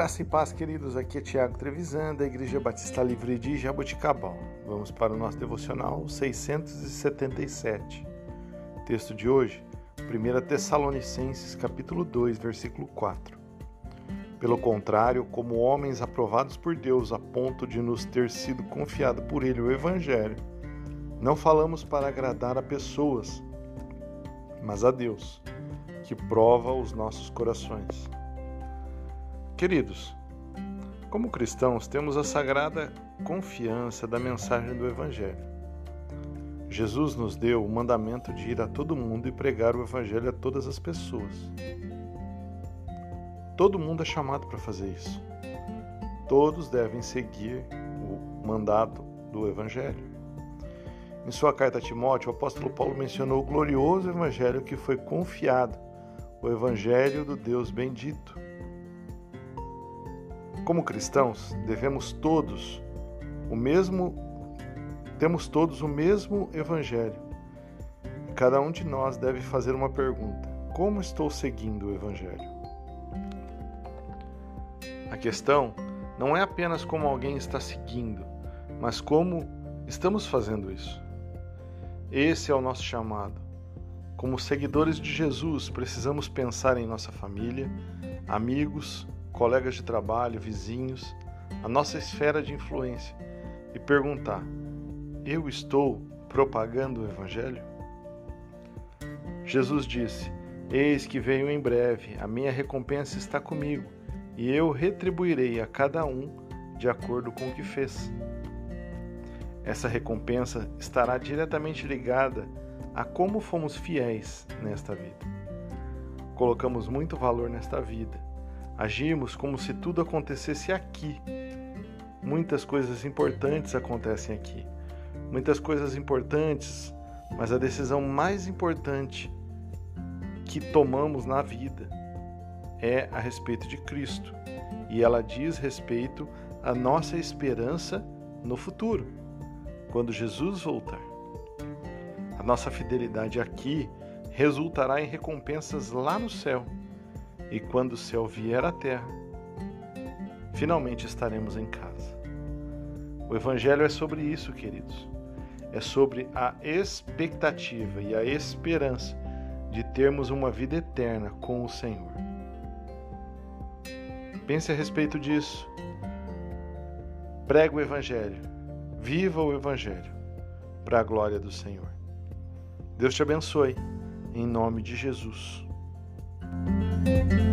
Graça e paz, queridos. Aqui é Tiago Trevisan, da Igreja Batista Livre de Jaboticabal. Vamos para o nosso devocional 677. Texto de hoje, 1 Tessalonicenses, capítulo 2, versículo 4. Pelo contrário, como homens aprovados por Deus a ponto de nos ter sido confiado por Ele o Evangelho, não falamos para agradar a pessoas, mas a Deus, que prova os nossos corações. Queridos, como cristãos, temos a sagrada confiança da mensagem do Evangelho. Jesus nos deu o mandamento de ir a todo mundo e pregar o Evangelho a todas as pessoas. Todo mundo é chamado para fazer isso. Todos devem seguir o mandato do Evangelho. Em sua carta a Timóteo, o apóstolo Paulo mencionou o glorioso Evangelho que foi confiado, o Evangelho do Deus bendito. Como cristãos, devemos todos o mesmo temos todos o mesmo evangelho. Cada um de nós deve fazer uma pergunta: como estou seguindo o evangelho? A questão não é apenas como alguém está seguindo, mas como estamos fazendo isso. Esse é o nosso chamado. Como seguidores de Jesus, precisamos pensar em nossa família, amigos, colegas de trabalho, vizinhos, a nossa esfera de influência e perguntar: eu estou propagando o Evangelho? Jesus disse: Eis que venho em breve, a minha recompensa está comigo, e eu retribuirei a cada um de acordo com o que fez. Essa recompensa estará diretamente ligada a como fomos fiéis nesta vida. Colocamos muito valor nesta vida Agimos como se tudo acontecesse aqui. Muitas coisas importantes acontecem aqui. Muitas coisas importantes, mas a decisão mais importante que tomamos na vida é a respeito de Cristo. E ela diz respeito à nossa esperança no futuro, quando Jesus voltar. A nossa fidelidade aqui resultará em recompensas lá no céu e quando o céu vier à terra, finalmente estaremos em casa. O Evangelho é sobre isso, queridos. É sobre a expectativa e a esperança de termos uma vida eterna com o Senhor. Pense a respeito disso. Prega o Evangelho. Viva o Evangelho para a glória do Senhor. Deus te abençoe, em nome de Jesus. Bye.